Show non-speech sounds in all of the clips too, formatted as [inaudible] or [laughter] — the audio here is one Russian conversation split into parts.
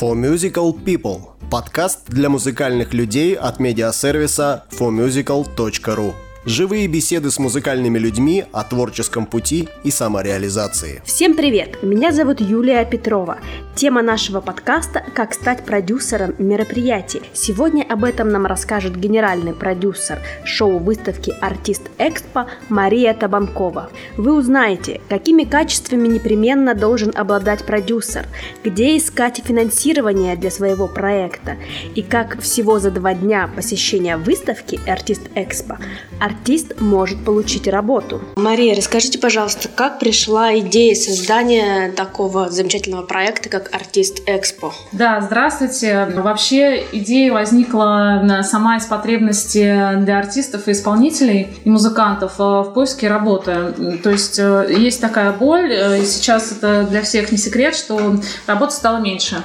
For Musical People – подкаст для музыкальных людей от медиасервиса formusical.ru. Живые беседы с музыкальными людьми о творческом пути и самореализации. Всем привет! Меня зовут Юлия Петрова. Тема нашего подкаста – «Как стать продюсером мероприятий». Сегодня об этом нам расскажет генеральный продюсер шоу-выставки «Артист Экспо» Мария Табанкова. Вы узнаете, какими качествами непременно должен обладать продюсер, где искать финансирование для своего проекта и как всего за два дня посещения выставки «Артист Экспо» артист может получить работу. Мария, расскажите, пожалуйста, как пришла идея создания такого замечательного проекта, как Артист Экспо? Да, здравствуйте. Вообще идея возникла сама из потребности для артистов и исполнителей и музыкантов э, в поиске работы. То есть э, есть такая боль, э, и сейчас это для всех не секрет, что работы стало меньше.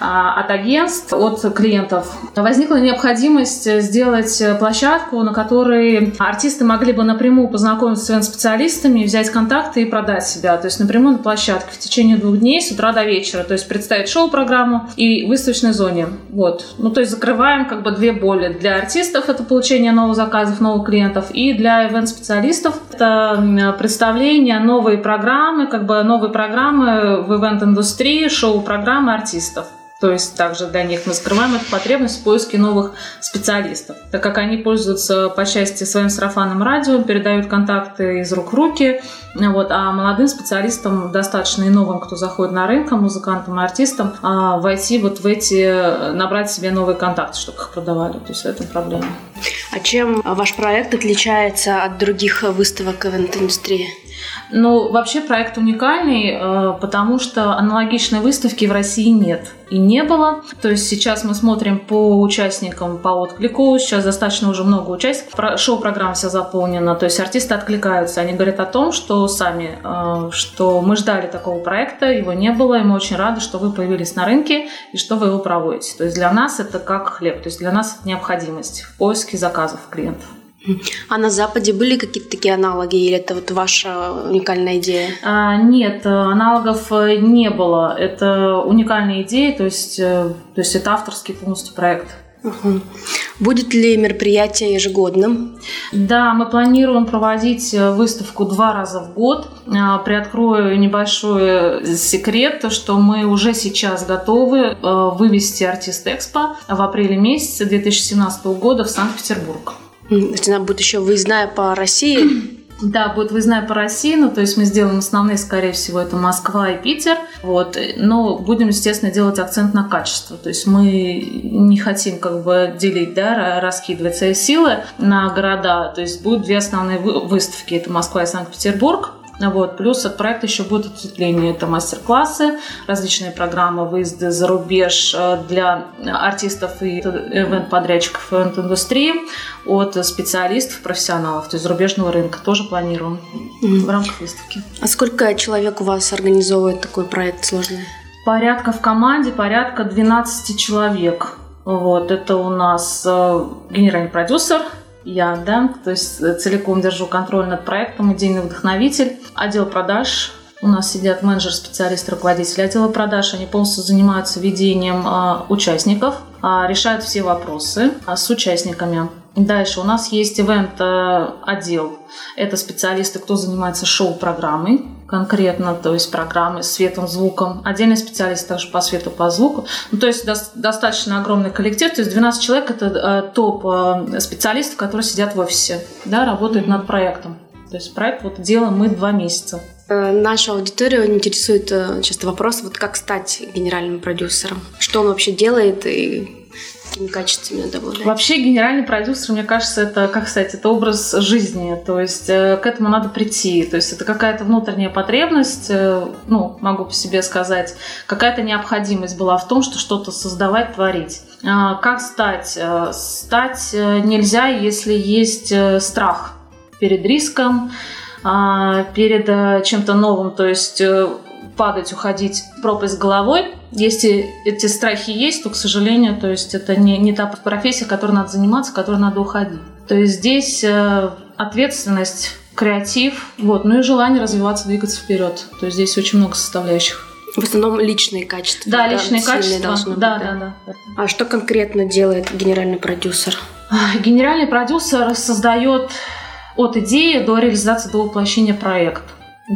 А, от агентств, от клиентов. Возникла необходимость сделать площадку, на которой артисты могли бы напрямую познакомиться с своими специалистами, взять контакты и продать себя. То есть напрямую на площадке в течение двух дней с утра до вечера. То есть представить шоу-программу и выставочной зоне. Вот. Ну, то есть закрываем как бы две боли. Для артистов это получение новых заказов, новых клиентов, и для ивент-специалистов это представление новой программы, как бы новые программы в ивент-индустрии, шоу-программы артистов. То есть также для них мы скрываем эту потребность в поиске новых специалистов, так как они пользуются по части своим сарафанным радио, передают контакты из рук в руки, вот, а молодым специалистам достаточно и новым, кто заходит на рынок, музыкантам и артистам, а, войти вот в эти, набрать себе новые контакты, чтобы их продавали. То есть в этом проблема. А чем ваш проект отличается от других выставок ивент-индустрии? Ну, вообще проект уникальный, э, потому что аналогичной выставки в России нет и не было. То есть сейчас мы смотрим по участникам, по отклику. Сейчас достаточно уже много участников. Шоу-программа вся заполнена. То есть артисты откликаются. Они говорят о том, что сами, э, что мы ждали такого проекта, его не было, и мы очень рады, что вы появились на рынке и что вы его проводите. То есть для нас это как хлеб. То есть для нас это необходимость в поиске заказов клиентов. А на Западе были какие-то такие аналоги, или это вот ваша уникальная идея? А, нет, аналогов э, не было. Это уникальная идея, то есть, э, то есть это авторский полностью проект. Угу. Будет ли мероприятие ежегодным? Да, мы планируем проводить э, выставку два раза в год. Приоткрою небольшой секрет, что мы уже сейчас готовы вывести артист Экспо в апреле месяце 2017 года в Санкт-Петербург. То она будет еще выездная по России? [clears throat] Да, будет выездная по России, ну, то есть мы сделаем основные, скорее всего, это Москва и Питер, вот, но будем, естественно, делать акцент на качество, то есть мы не хотим как бы делить, да, раскидывать свои силы на города, то есть будут две основные выставки, это Москва и Санкт-Петербург, вот. Плюс от проекта еще будет ответвление. Это мастер-классы, различные программы, выезды за рубеж э, для артистов и ивент-подрядчиков ивент-индустрии от специалистов, профессионалов, то есть зарубежного рынка тоже планируем mm-hmm. в рамках выставки. А сколько человек у вас организовывает такой проект сложный? Порядка в команде, порядка 12 человек. Вот, это у нас э, генеральный продюсер, я, да, то есть э, целиком держу контроль над проектом, идейный вдохновитель, отдел продаж, у нас сидят менеджер, специалист, руководитель отдела продаж. Они полностью занимаются ведением э, участников, э, решают все вопросы э, с участниками. Дальше у нас есть ивент-отдел. Это специалисты, кто занимается шоу-программой конкретно, то есть программы светом, звуком. Отдельный специалист также по свету, по звуку. Ну, то есть до, достаточно огромный коллектив. То есть 12 человек – это э, топ э, специалистов, которые сидят в офисе, да, работают над проектом. То есть проект вот делаем мы два месяца. Э, нашу аудиторию интересует часто вопрос, вот как стать генеральным продюсером? Что он вообще делает и какими качествами надо обладать? Вообще генеральный продюсер, мне кажется, это, как сказать, это образ жизни. То есть э, к этому надо прийти. То есть это какая-то внутренняя потребность, э, ну, могу по себе сказать, какая-то необходимость была в том, что что-то создавать, творить. А, как стать? Э, стать нельзя, если есть страх перед риском, а, перед чем-то новым. То есть падать, уходить пропасть головой. Если эти страхи есть, то, к сожалению, то есть это не, не та профессия, которой надо заниматься, которой надо уходить. То есть здесь э, ответственность, креатив, вот, ну и желание развиваться, двигаться вперед. То есть здесь очень много составляющих. В основном личные качества. Да, личные качества. Да, да, да, да. А что конкретно делает генеральный продюсер? Генеральный продюсер создает от идеи до реализации, до воплощения проекта.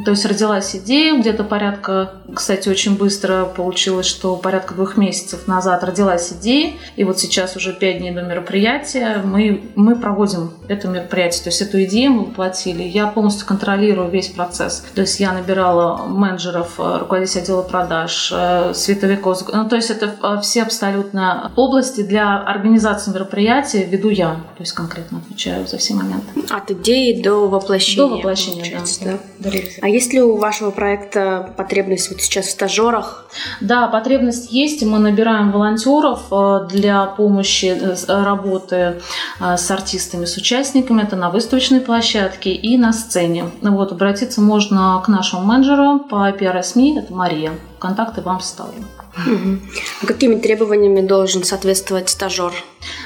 То есть родилась идея где-то порядка, кстати, очень быстро получилось, что порядка двух месяцев назад родилась идея, и вот сейчас уже пять дней до мероприятия мы, мы проводим это мероприятие. То есть эту идею мы воплотили. Я полностью контролирую весь процесс. То есть я набирала менеджеров, э, руководителей отдела продаж, э, световиков. Ну, то есть это э, все абсолютно области для организации мероприятия веду я. То есть конкретно отвечаю за все моменты. От идеи до воплощения. До воплощения, да. да. А есть ли у вашего проекта потребность вот сейчас в стажерах? Да, потребность есть. Мы набираем волонтеров э, для помощи э, работы э, с артистами, с участниками. Это на выставочной площадке и на сцене. Вот, обратиться можно к нашему менеджеру по PR-СМИ, это Мария. Контакты вам вставлю. Угу. А какими требованиями должен соответствовать стажер?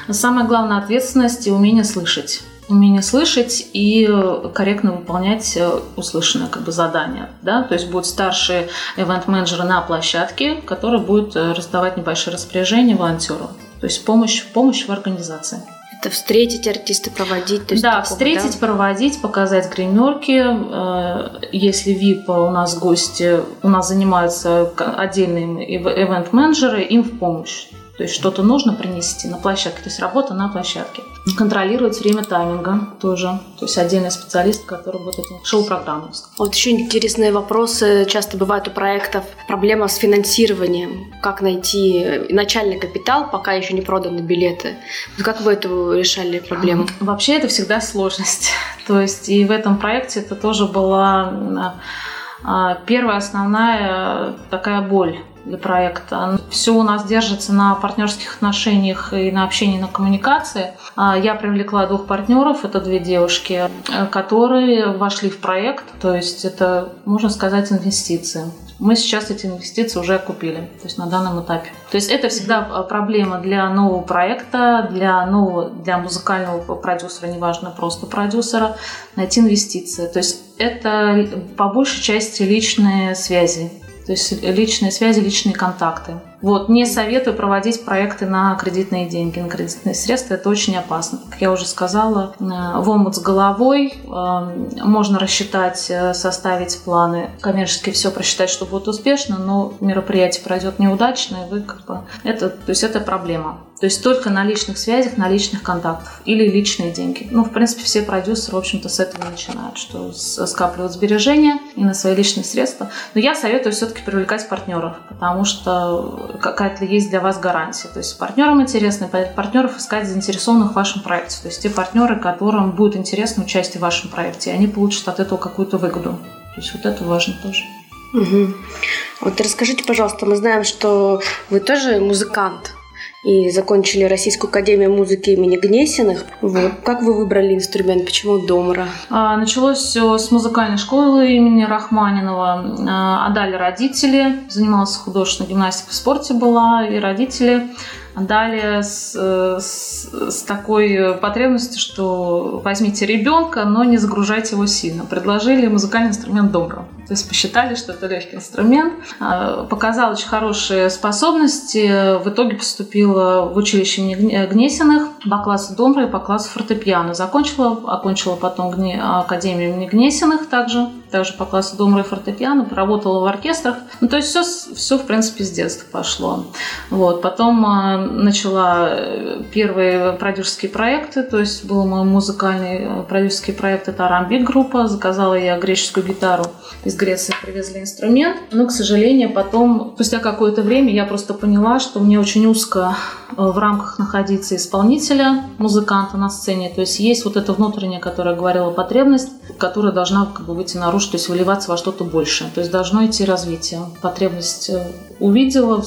Самое главное ответственность и умение слышать умение слышать и э, корректно выполнять э, услышанное как бы задание. Да? То есть будет старший ивент-менеджер на площадке, который будет э, раздавать небольшие распоряжения волонтеру. То есть помощь, помощь в организации. Это встретить артиста, проводить? То есть да, такого, встретить, да? проводить, показать гримерки. Если VIP у нас гости, у нас занимаются отдельные ивент-менеджеры, им в помощь. То есть что-то нужно принести на площадке, то есть работа на площадке. Контролировать время тайминга тоже. То есть отдельный специалист, который будет шоу-программу. Вот еще интересные вопросы часто бывают у проектов. Проблема с финансированием. Как найти начальный капитал, пока еще не проданы билеты. Вот как вы эту решали проблему? Вообще это всегда сложность. [laughs] То есть и в этом проекте это тоже была а, первая основная такая боль для проекта. Все у нас держится на партнерских отношениях и на общении, на коммуникации. А, я привлекла двух партнеров, это две девушки, э, которые вошли в проект, то есть это, можно сказать, инвестиции. Мы сейчас эти инвестиции уже купили, то есть на данном этапе. То есть это всегда проблема для нового проекта, для нового, для музыкального продюсера, неважно, просто продюсера, найти инвестиции. То есть это по большей части личные связи то есть личные связи, личные контакты. Вот, не советую проводить проекты на кредитные деньги, на кредитные средства. Это очень опасно. Как я уже сказала, э, в омут с головой э, можно рассчитать, э, составить планы, коммерчески все просчитать, что будет успешно, но мероприятие пройдет неудачно, и вы как бы... Это, то есть это проблема. То есть только на личных связях, на личных контактах или личные деньги. Ну, в принципе, все продюсеры, в общем-то, с этого начинают, что скапливают сбережения и на свои личные средства. Но я советую все-таки привлекать партнеров, потому что какая-то есть для вас гарантия. То есть партнерам интересно, партнеров искать заинтересованных в вашем проекте. То есть те партнеры, которым будет интересно участие в вашем проекте, и они получат от этого какую-то выгоду. То есть вот это важно тоже. Угу. Вот расскажите, пожалуйста, мы знаем, что вы тоже музыкант и закончили Российскую академию музыки имени Гнесиных. Вот. Как вы выбрали инструмент? Почему домра? А, началось все с музыкальной школы имени Рахманинова. А, отдали родители. Занималась художественной гимнастикой в спорте была. И родители Далее с, с, с такой потребностью, что возьмите ребенка, но не загружайте его сильно. Предложили музыкальный инструмент добро. То есть посчитали, что это легкий инструмент. А, показал очень хорошие способности. В итоге поступила в училище Гнесиных по классу домра и классу фортепиано. Закончила, окончила потом Академию имени Гнесиных также, также по классу домра и фортепиано. Поработала в оркестрах. Ну, то есть все, все в принципе, с детства пошло. Вот. Потом а, начала э, первые продюсерские проекты, то есть был мой музыкальный э, продюсерский проект, это Арамбик группа, заказала я греческую гитару, из Греции привезли инструмент, но, к сожалению, потом, спустя какое-то время, я просто поняла, что мне очень узко э, в рамках находиться исполнителя, музыканта на сцене, то есть есть вот эта внутренняя, которая говорила, потребность, которая должна как бы выйти наружу, то есть выливаться во что-то большее, то есть должно идти развитие. Потребность увидела,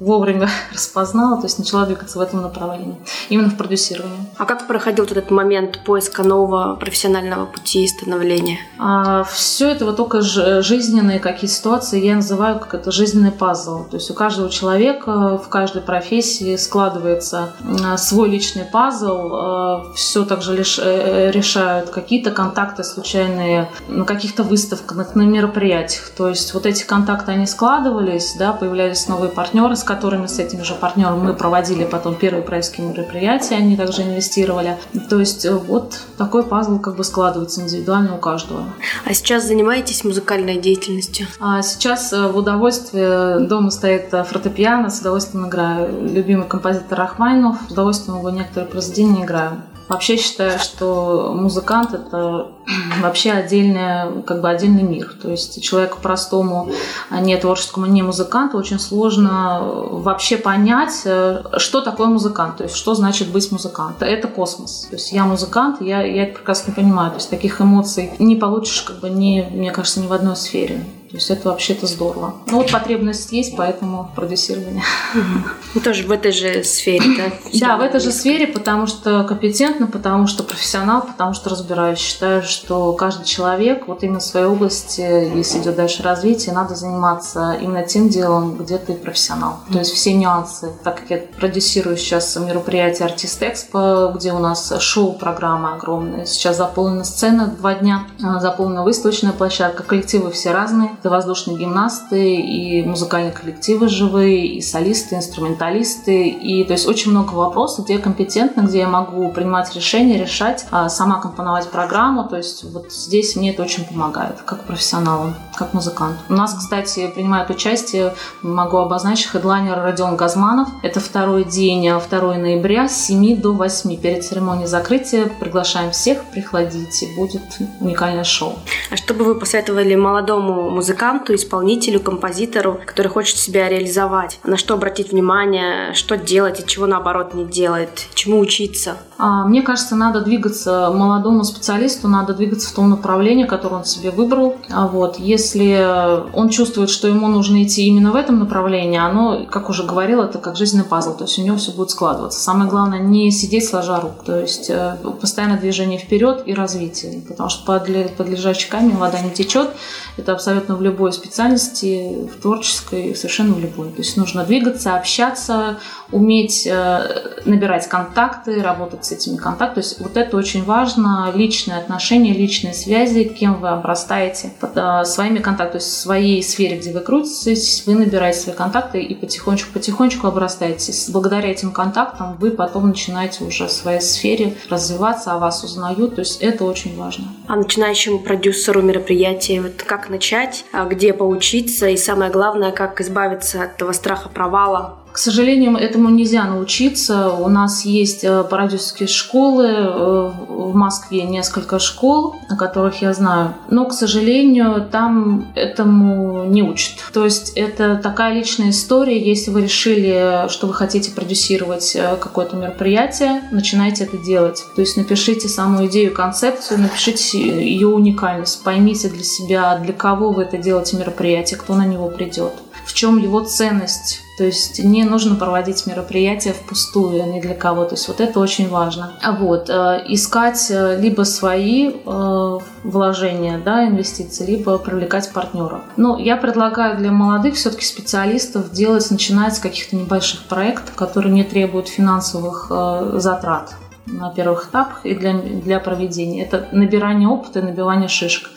вовремя [laughs] распознала, то есть начала двигаться в этом направлении, именно в продюсировании. А как проходил этот момент поиска нового профессионального пути и становления? А, все это вот только жизненные какие ситуации, я называю как это жизненный пазл. То есть у каждого человека в каждой профессии складывается свой личный пазл, все также лишь э, решают какие-то контакты случайные на каких-то выставках, на мероприятиях. То есть вот эти контакты, они складывались, да, появлялись новые партнеры, с которыми, с этими же партнерами мы проводили потом первые проектские мероприятия, они также инвестировали. То есть э, вот такой пазл как бы складывается индивидуально у каждого. А сейчас занимаетесь музыкальной деятельностью? А сейчас э, в удовольствие дома стоит фортепиано, с удовольствием играю. Любимый композитор Рахмайнов, с удовольствием его некоторые произведения играю. Вообще считаю, что музыкант это [clears throat] вообще отдельный, как бы отдельный мир. То есть человеку простому, а не творческому, не музыканту очень сложно вообще понять, э, что такое музыкант, то есть что значит быть музыкантом. Это космос. То есть я музыкант, я, я это прекрасно понимаю. То есть таких эмоций не получишь, как бы, не, мне кажется, ни в одной сфере. То есть это вообще-то здорово. Ну вот потребность есть, поэтому продюсирование. Угу. Тоже в этой же сфере, да? [clears throat] Да, в этой же сфере, потому что компетентно, потому что профессионал, потому что разбираюсь. Считаю, что каждый человек вот именно в своей области, если идет дальше развитие, надо заниматься именно тем делом, где ты профессионал. То есть все нюансы. Так как я продюсирую сейчас мероприятие Артист Экспо, где у нас шоу-программа огромная. Сейчас заполнена сцена два дня, заполнена выставочная площадка, коллективы все разные это воздушные гимнасты и музыкальные коллективы живые, и солисты, инструменталисты. И то есть очень много вопросов, где я компетентна, где я могу принимать решения, решать, а сама компоновать программу. То есть вот здесь мне это очень помогает, как профессионалу, как музыкант. У нас, кстати, принимает участие, могу обозначить, хедлайнер Родион Газманов. Это второй день, 2 ноября с 7 до 8. Перед церемонией закрытия приглашаем всех, приходите, будет уникальное шоу. А что бы вы посоветовали молодому музыканту, музыканту, исполнителю, композитору, который хочет себя реализовать? На что обратить внимание, что делать и чего наоборот не делает, чему учиться? А, мне кажется, надо двигаться молодому специалисту, надо двигаться в том направлении, которое он себе выбрал. А вот, если он чувствует, что ему нужно идти именно в этом направлении, оно, как уже говорила, это как жизненный пазл, то есть у него все будет складываться. Самое главное не сидеть сложа рук, то есть э, постоянное движение вперед и развитие, потому что под, под лежачий камень вода не течет. Это абсолютно в любой специальности, в творческой, совершенно в любой. То есть нужно двигаться, общаться, уметь э, набирать контакты, работать с этими контактами. То есть вот это очень важно, личные отношения, личные связи, кем вы обрастаете э, своими контактами, то есть в своей сфере, где вы крутитесь, вы набираете свои контакты и потихонечку-потихонечку обрастаетесь. Благодаря этим контактам вы потом начинаете уже в своей сфере развиваться, о вас узнают, то есть это очень важно. А начинающему продюсеру мероприятия, вот как начать, а где поучиться и самое главное, как избавиться от этого страха провала, к сожалению, этому нельзя научиться. У нас есть э, продюсерские школы, э, в Москве несколько школ, о которых я знаю, но, к сожалению, там этому не учат. То есть это такая личная история. Если вы решили, что вы хотите продюсировать э, какое-то мероприятие, начинайте это делать. То есть напишите саму идею, концепцию, напишите ее уникальность, поймите для себя, для кого вы это делаете мероприятие, кто на него придет в чем его ценность. То есть не нужно проводить мероприятия впустую, не для кого. То есть вот это очень важно. А вот, э, искать э, либо свои э, вложения, да, инвестиции, либо привлекать партнеров. Но я предлагаю для молодых все-таки специалистов делать, начинать с каких-то небольших проектов, которые не требуют финансовых затрат на первых этапах и для, для проведения. Это набирание опыта и набивание шишек.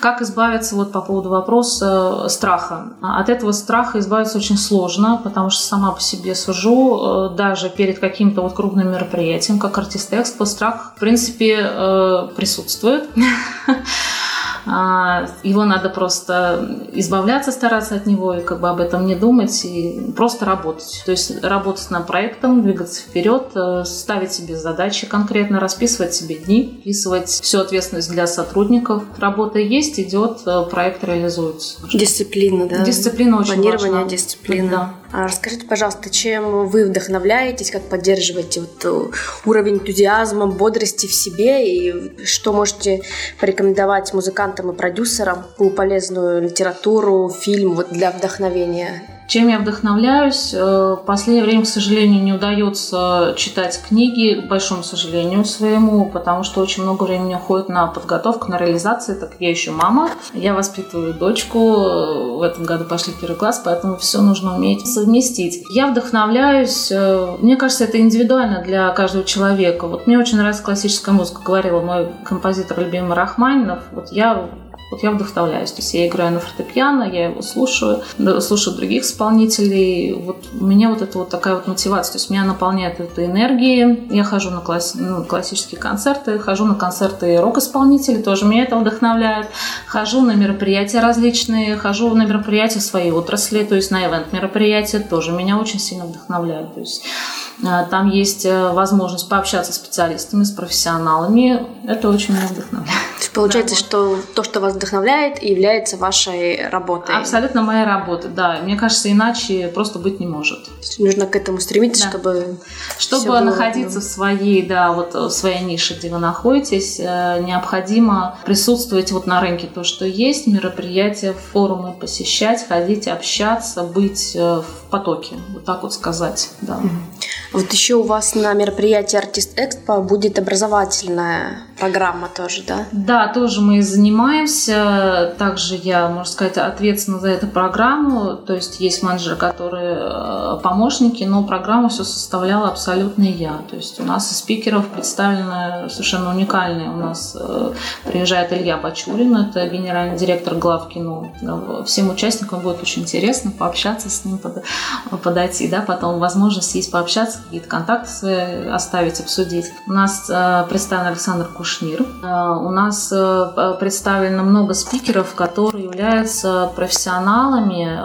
Как избавиться вот по поводу вопроса э, страха? От этого страха избавиться очень сложно, потому что сама по себе сужу, э, даже перед каким-то вот крупным мероприятием, как артист экспо, страх, в принципе, э, присутствует. [laughs] А, его надо просто избавляться, стараться от него и как бы об этом не думать и просто работать. То есть работать над проектом, двигаться вперед, э, ставить себе задачи конкретно, расписывать себе дни, вписывать всю ответственность для сотрудников. Работа есть, идет, э, проект реализуется. Дисциплина, да? Дисциплина очень Планирование, важна. дисциплина. Да. А расскажите, пожалуйста, чем вы вдохновляетесь, как поддерживаете вот э, уровень энтузиазма, бодрости в себе и что можете порекомендовать музыкантам и продюсерам, полезную литературу, фильм вот для вдохновения? Чем я вдохновляюсь? Э, в последнее время, к сожалению, не удается читать книги, к большому сожалению своему, потому что очень много времени уходит на подготовку, на реализацию, так как я еще мама. Я воспитываю дочку, в этом году пошли первый класс, поэтому все нужно уметь совместить. Я вдохновляюсь, э, мне кажется, это индивидуально для каждого человека. Вот мне очень нравится классическая музыка, говорила мой композитор любимый Рахманинов. Вот я вот я вдохновляюсь. То есть я играю на фортепиано, я его слушаю, слушаю других исполнителей. Вот у меня вот это вот такая вот мотивация. То есть меня наполняет этой энергией. Я хожу на класс, ну, классические концерты, хожу на концерты рок-исполнителей, тоже меня это вдохновляет. Хожу на мероприятия различные, хожу на мероприятия своей отрасли, то есть на ивент-мероприятия тоже меня очень сильно вдохновляют. То есть там есть э, возможность пообщаться с специалистами, с профессионалами. Это очень меня вдохновляет. [laughs] То есть получается, да, что то, что вас вдохновляет, является вашей работой. Абсолютно моя работа, да. Мне кажется, иначе просто быть не может. Нужно к этому стремиться, да. чтобы чтобы находиться было... в своей, да, вот в своей нише, где вы находитесь, э, необходимо присутствовать вот на рынке, то, что есть, мероприятия, форумы посещать, ходить, общаться, быть э, в потоке, вот так вот сказать, да. Вот еще у вас на мероприятии Артист Экспо будет образовательная программа тоже, да? Да, тоже мы занимаемся. Также я, можно сказать, ответственна за эту программу. То есть есть менеджеры, которые э, помощники, но программу все составляла абсолютно я. То есть у нас из спикеров представлены совершенно уникальные. У нас э, приезжает Илья Бачурин, это генеральный директор главкино. Всем участникам будет очень интересно пообщаться с ним, подойти, да, потом возможность есть пообщаться какие-то контакты оставить, обсудить. У нас э, представлен Александр Кушнир. Э, у нас э, представлено много спикеров, которые являются профессионалами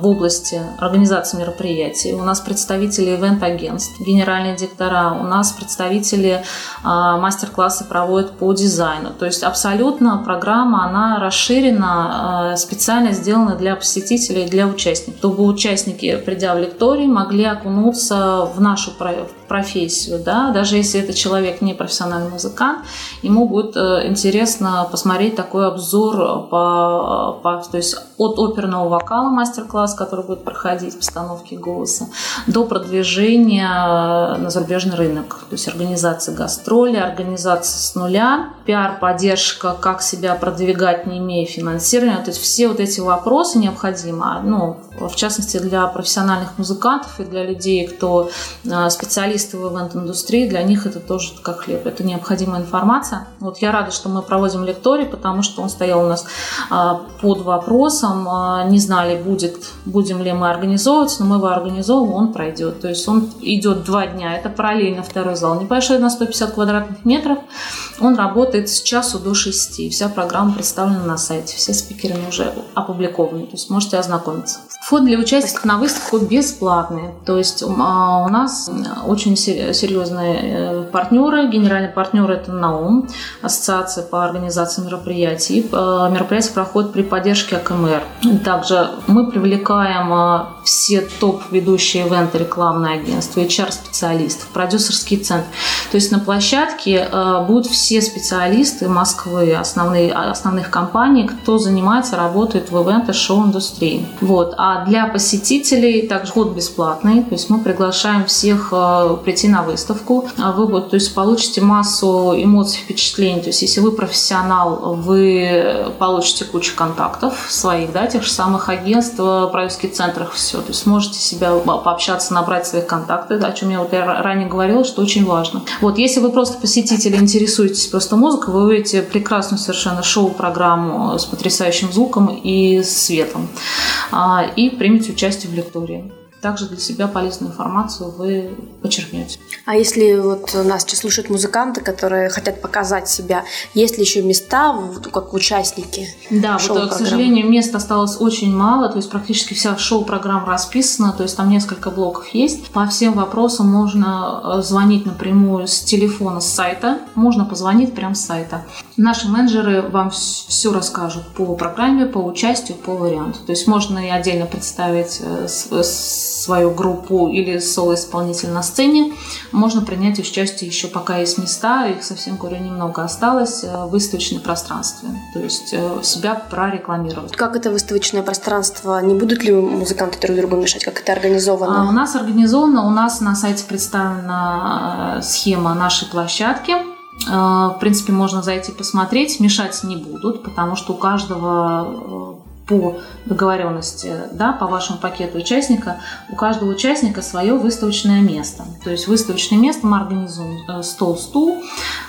в области организации мероприятий. У нас представители ивент-агентств, генеральные директора. У нас представители мастер-классы проводят по дизайну. То есть абсолютно программа, она расширена, специально сделана для посетителей, для участников, чтобы участники, придя в лекторий, могли окунуться в нашу профессию, да, даже если это человек не профессиональный музыкант, ему будет э, интересно посмотреть такой обзор по, по то есть от оперного вокала мастер-класс, который будет проходить постановки голоса, до продвижения на зарубежный рынок, то есть организация гастроли, организация с нуля, пиар-поддержка, как себя продвигать, не имея финансирования, то есть все вот эти вопросы необходимы, ну, в частности для профессиональных музыкантов и для людей, кто э, специалисты в ивент-индустрии, для них это тоже как хлеб, это необходимая информация. Вот я рада, что мы проводим лекторий, потому что он стоял у нас а, под вопросом, а, не знали, будет, будем ли мы организовывать, но мы его организовываем, он пройдет. То есть он идет два дня, это параллельно второй зал, небольшой на 150 квадратных метров, он работает с часу до шести, вся программа представлена на сайте, все спикеры уже опубликованы, то есть можете ознакомиться. Вход для участников на выставку бесплатный, то есть а, у нас очень серьезные э, партнеры. Генеральный партнер это НАУМ, Ассоциация по организации мероприятий. Э, мероприятие проходит при поддержке АКМР. Также мы привлекаем э, все топ-ведущие ивенты, рекламные агентства, HR-специалистов, продюсерские центры. То есть на площадке будут все специалисты Москвы, основные, основных компаний, кто занимается, работает в ивент и шоу-индустрии. Вот. А для посетителей также вход бесплатный, то есть мы приглашаем всех прийти на выставку. А вы то есть, получите массу эмоций, впечатлений. То есть, если вы профессионал, вы получите кучу контактов своих, да, тех же самых агентств, продюсерских центрах, все. То есть, сможете себя пообщаться, набрать своих контактов, о чем я вот ранее говорила, что очень важно. Вот, если вы просто посетитель, интересуетесь просто музыкой, вы увидите прекрасную совершенно шоу-программу с потрясающим звуком и светом. А, и примите участие в лектории также для себя полезную информацию вы почерпнете. А если вот нас сейчас слушают музыканты, которые хотят показать себя, есть ли еще места, как участники? Да, вот, к сожалению, мест осталось очень мало, то есть практически вся шоу-программа расписана, то есть там несколько блоков есть. По всем вопросам можно э, звонить напрямую с телефона, с сайта, можно позвонить прямо с сайта. Наши менеджеры вам все расскажут по программе, по участию, по варианту. То есть можно и отдельно представить э, свою группу или соло-исполнитель на сцене. Можно принять участие еще пока есть места, их совсем, говорю, немного осталось, э, в выставочном пространстве. То есть э, себя прорекламировать. Как это выставочное пространство? Не будут ли музыканты друг другу мешать? Как это организовано? А, у нас организовано, у нас на сайте представлена схема нашей площадки – Э, в принципе, можно зайти посмотреть, мешать не будут, потому что у каждого э, по договоренности, да, по вашему пакету участника, у каждого участника свое выставочное место. То есть выставочное место мы организуем э, стол-стул,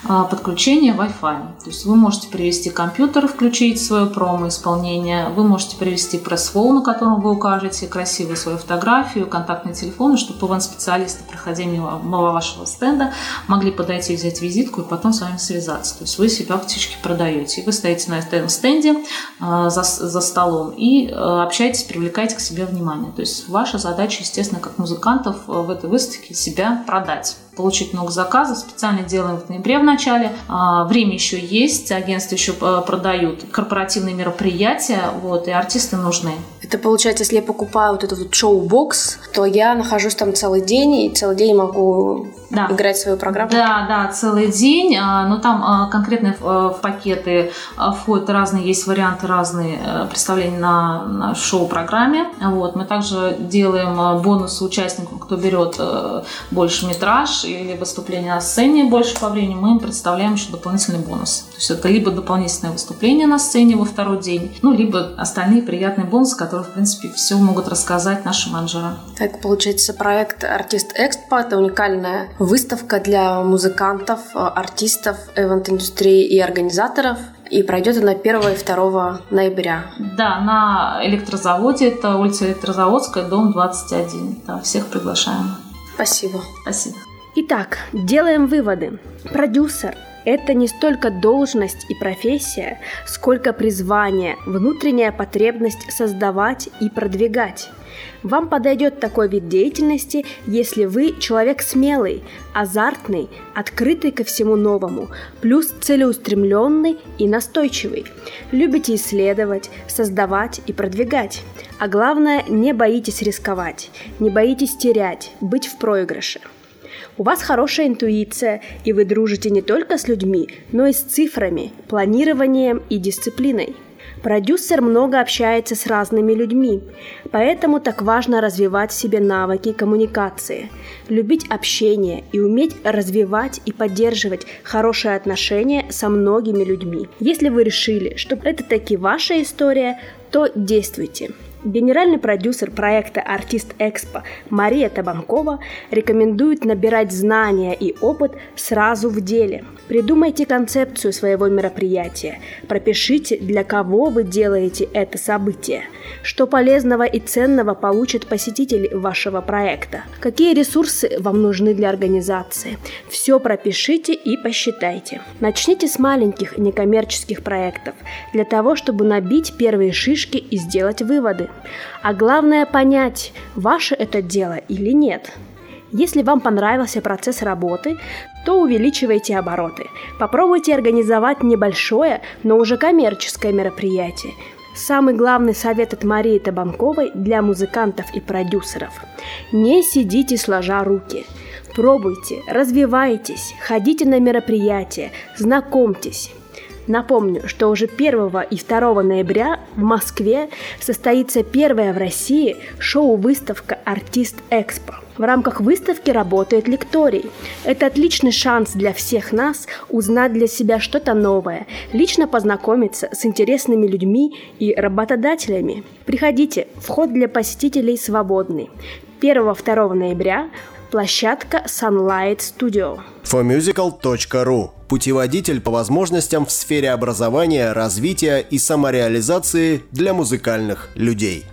э, подключение Wi-Fi. То есть вы можете привести компьютер, включить свое промо-исполнение, вы можете привести пресс-фол, на котором вы укажете красивую свою фотографию, контактный телефон, чтобы ивент-специалисты, проходя мимо вашего стенда, могли подойти, взять визитку и потом с вами связаться. То есть вы себя фактически продаете. И вы стоите на этом стенде э, за, за столом столом и э, общайтесь, привлекайте к себе внимание. То есть ваша задача, естественно, как музыкантов э, в этой выставке себя продать получить много заказов. Специально делаем в ноябре в начале. А, время еще есть, агентства еще э, продают корпоративные мероприятия, вот, и артисты нужны. Это получается, если я покупаю вот этот вот шоу-бокс, то я нахожусь там целый день, и целый день могу да. играть свою программу? Да, да, целый день, а, но там а, конкретно в пакеты входят разные, есть варианты разные представления на, на шоу-программе. Вот. Мы также делаем бонусы участникам, кто берет э, больше метраж, или выступление на сцене больше по времени, мы им представляем еще дополнительный бонус. То есть это либо дополнительное выступление на сцене во второй день, ну, либо остальные приятные бонусы, которые, в принципе, все могут рассказать наши менеджеры. Так, получается, проект «Артист Экспо» — это уникальная выставка для музыкантов, артистов, эвент-индустрии и организаторов. И пройдет она 1 и 2 ноября. Да, на электрозаводе, это улица Электрозаводская, дом 21. Да, всех приглашаем. Спасибо. Спасибо. Итак, делаем выводы. Продюсер – это не столько должность и профессия, сколько призвание, внутренняя потребность создавать и продвигать. Вам подойдет такой вид деятельности, если вы человек смелый, азартный, открытый ко всему новому, плюс целеустремленный и настойчивый. Любите исследовать, создавать и продвигать. А главное, не боитесь рисковать, не боитесь терять, быть в проигрыше – у вас хорошая интуиция, и вы дружите не только с людьми, но и с цифрами, планированием и дисциплиной. Продюсер много общается с разными людьми, поэтому так важно развивать в себе навыки коммуникации, любить общение и уметь развивать и поддерживать хорошие отношения со многими людьми. Если вы решили, что это таки ваша история, то действуйте. Генеральный продюсер проекта «Артист Экспо» Мария Табанкова рекомендует набирать знания и опыт сразу в деле. Придумайте концепцию своего мероприятия, пропишите, для кого вы делаете это событие, что полезного и ценного получат посетители вашего проекта, какие ресурсы вам нужны для организации. Все пропишите и посчитайте. Начните с маленьких некоммерческих проектов, для того, чтобы набить первые шишки и сделать выводы. А главное понять, ваше это дело или нет. Если вам понравился процесс работы, то увеличивайте обороты. Попробуйте организовать небольшое, но уже коммерческое мероприятие. Самый главный совет от Марии Табанковой для музыкантов и продюсеров. Не сидите сложа руки. Пробуйте, развивайтесь, ходите на мероприятия, знакомьтесь. Напомню, что уже 1 и 2 ноября в Москве состоится первая в России шоу-выставка «Артист Экспо». В рамках выставки работает лекторий. Это отличный шанс для всех нас узнать для себя что-то новое, лично познакомиться с интересными людьми и работодателями. Приходите, вход для посетителей свободный. 1-2 ноября площадка Sunlight Studio. formusical.ru Путеводитель по возможностям в сфере образования, развития и самореализации для музыкальных людей.